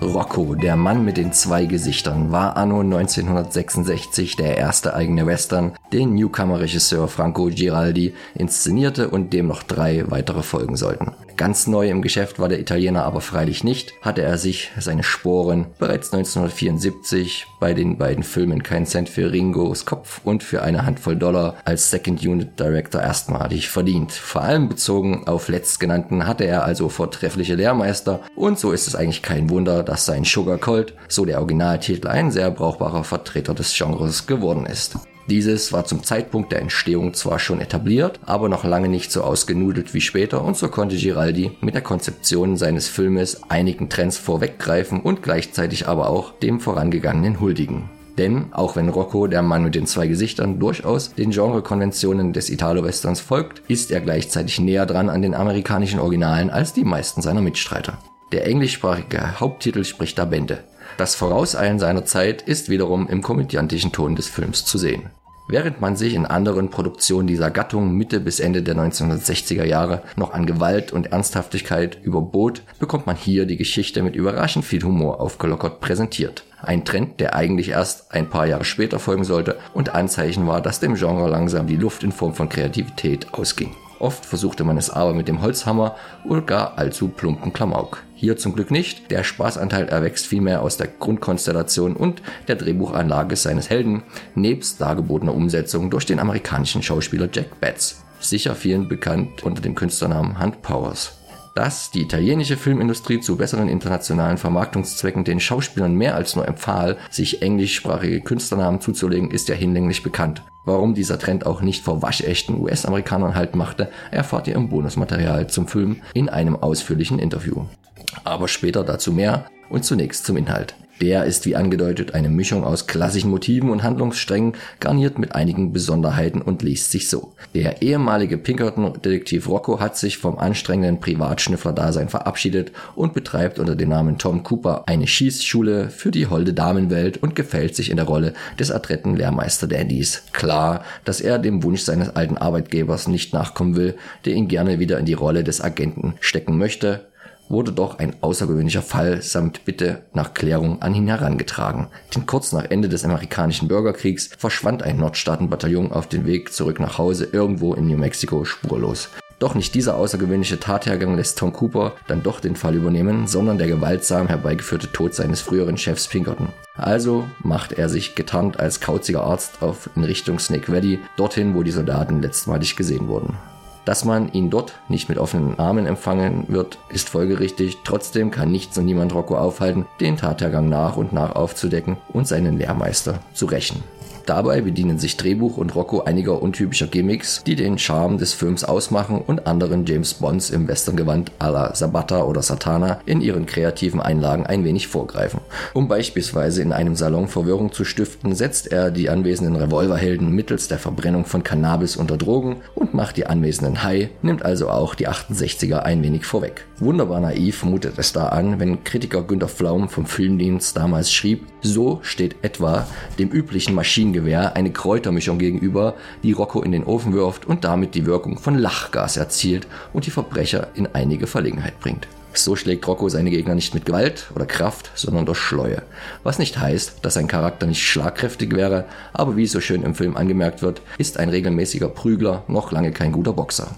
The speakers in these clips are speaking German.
Rocco, der Mann mit den zwei Gesichtern, war anno 1966 der erste eigene Western, den Newcomer-Regisseur Franco Giraldi inszenierte und dem noch drei weitere folgen sollten. Ganz neu im Geschäft war der Italiener aber freilich nicht, hatte er sich seine Sporen bereits 1974 bei den beiden Filmen Kein Cent für Ringos Kopf und für eine Handvoll Dollar als Second Unit Director erstmalig verdient. Vor allem bezogen auf letztgenannten hatte er also vortreffliche Lehrmeister und so ist es eigentlich kein Wunder, dass sein Sugar Colt, so der Originaltitel, ein sehr brauchbarer Vertreter des Genres geworden ist. Dieses war zum Zeitpunkt der Entstehung zwar schon etabliert, aber noch lange nicht so ausgenudelt wie später und so konnte Giraldi mit der Konzeption seines Filmes einigen Trends vorweggreifen und gleichzeitig aber auch dem vorangegangenen huldigen. Denn auch wenn Rocco, der Mann mit den zwei Gesichtern, durchaus den Genrekonventionen des Italo-Westerns folgt, ist er gleichzeitig näher dran an den amerikanischen Originalen als die meisten seiner Mitstreiter. Der englischsprachige Haupttitel spricht da Bände. Das Vorauseilen seiner Zeit ist wiederum im komödiantischen Ton des Films zu sehen. Während man sich in anderen Produktionen dieser Gattung Mitte bis Ende der 1960er Jahre noch an Gewalt und Ernsthaftigkeit überbot, bekommt man hier die Geschichte mit überraschend viel Humor aufgelockert präsentiert. Ein Trend, der eigentlich erst ein paar Jahre später folgen sollte und Anzeichen war, dass dem Genre langsam die Luft in Form von Kreativität ausging. Oft versuchte man es aber mit dem Holzhammer oder gar allzu plumpen Klamauk. Hier zum Glück nicht. Der Spaßanteil erwächst vielmehr aus der Grundkonstellation und der Drehbuchanlage seines Helden, nebst dargebotener Umsetzung durch den amerikanischen Schauspieler Jack Betts. Sicher vielen bekannt unter dem Künstlernamen Hunt Powers. Dass die italienische Filmindustrie zu besseren internationalen Vermarktungszwecken den Schauspielern mehr als nur empfahl, sich englischsprachige Künstlernamen zuzulegen, ist ja hinlänglich bekannt. Warum dieser Trend auch nicht vor waschechten US-Amerikanern halt machte, erfahrt ihr im Bonusmaterial zum Film in einem ausführlichen Interview. Aber später dazu mehr und zunächst zum Inhalt. Der ist wie angedeutet eine Mischung aus klassischen Motiven und Handlungssträngen, garniert mit einigen Besonderheiten und liest sich so. Der ehemalige Pinkerton-Detektiv Rocco hat sich vom anstrengenden Privatschnüffler-Dasein verabschiedet und betreibt unter dem Namen Tom Cooper eine Schießschule für die holde Damenwelt und gefällt sich in der Rolle des adretten Lehrmeister Dandys. Klar, dass er dem Wunsch seines alten Arbeitgebers nicht nachkommen will, der ihn gerne wieder in die Rolle des Agenten stecken möchte, wurde doch ein außergewöhnlicher Fall samt Bitte nach Klärung an ihn herangetragen. Denn kurz nach Ende des amerikanischen Bürgerkriegs verschwand ein Nordstaatenbataillon auf dem Weg zurück nach Hause irgendwo in New Mexico spurlos. Doch nicht dieser außergewöhnliche Tathergang lässt Tom Cooper dann doch den Fall übernehmen, sondern der gewaltsam herbeigeführte Tod seines früheren Chefs Pinkerton. Also macht er sich getarnt als kauziger Arzt auf in Richtung Snake Valley, dorthin, wo die Soldaten letztmalig gesehen wurden. Dass man ihn dort nicht mit offenen Armen empfangen wird, ist folgerichtig. Trotzdem kann nichts und niemand Rocco aufhalten, den Tathergang nach und nach aufzudecken und seinen Lehrmeister zu rächen. Dabei bedienen sich Drehbuch und Rocco einiger untypischer Gimmicks, die den Charme des Films ausmachen und anderen James Bonds im Westerngewand à la Sabata oder Satana in ihren kreativen Einlagen ein wenig vorgreifen. Um beispielsweise in einem Salon Verwirrung zu stiften, setzt er die anwesenden Revolverhelden mittels der Verbrennung von Cannabis unter Drogen und macht die anwesenden high, nimmt also auch die 68er ein wenig vorweg. Wunderbar naiv mutet es da an, wenn Kritiker Günter Flaum vom Filmdienst damals schrieb, so steht etwa dem üblichen Maschinengewehr eine Kräutermischung gegenüber, die Rocco in den Ofen wirft und damit die Wirkung von Lachgas erzielt und die Verbrecher in einige Verlegenheit bringt. So schlägt Rocco seine Gegner nicht mit Gewalt oder Kraft, sondern durch Schleue. Was nicht heißt, dass sein Charakter nicht schlagkräftig wäre, aber wie so schön im Film angemerkt wird, ist ein regelmäßiger Prügler noch lange kein guter Boxer.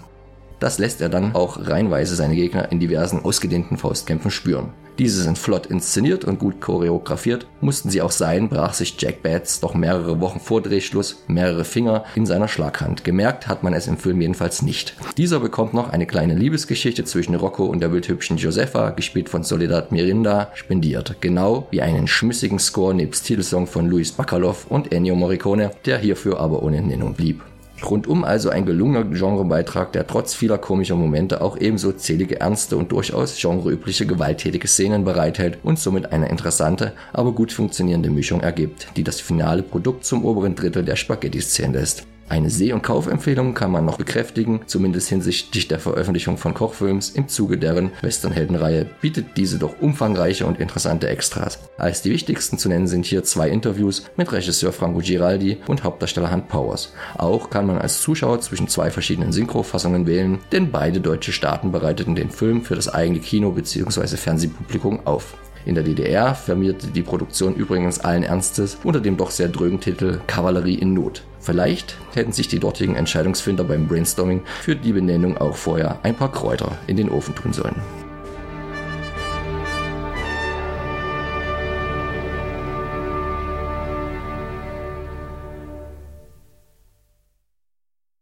Das lässt er dann auch reinweise seine Gegner in diversen ausgedehnten Faustkämpfen spüren. Diese sind flott inszeniert und gut choreografiert. Mussten sie auch sein, brach sich Jack Bats doch mehrere Wochen vor Drehschluss mehrere Finger in seiner Schlaghand. Gemerkt hat man es im Film jedenfalls nicht. Dieser bekommt noch eine kleine Liebesgeschichte zwischen Rocco und der bildhübschen Josefa, gespielt von Soledad Mirinda, spendiert. Genau wie einen schmissigen Score nebst Titelsong von Luis Bacalov und Ennio Morricone, der hierfür aber ohne Nennung blieb. Rundum also ein gelungener Genrebeitrag, der trotz vieler komischer Momente auch ebenso zählige ernste und durchaus genreübliche gewalttätige Szenen bereithält und somit eine interessante, aber gut funktionierende Mischung ergibt, die das finale Produkt zum oberen Drittel der Spaghetti-Szene lässt. Eine Seh- und Kaufempfehlung kann man noch bekräftigen, zumindest hinsichtlich der Veröffentlichung von Kochfilms im Zuge deren Westernheldenreihe bietet diese doch umfangreiche und interessante Extras. Als die wichtigsten zu nennen sind hier zwei Interviews mit Regisseur Franco Giraldi und Hauptdarsteller Hunt Powers. Auch kann man als Zuschauer zwischen zwei verschiedenen Synchrofassungen wählen, denn beide deutsche Staaten bereiteten den Film für das eigene Kino- bzw. Fernsehpublikum auf. In der DDR firmierte die Produktion übrigens allen Ernstes unter dem doch sehr drögen Titel Kavallerie in Not. Vielleicht hätten sich die dortigen Entscheidungsfinder beim Brainstorming für die Benennung auch vorher ein paar Kräuter in den Ofen tun sollen.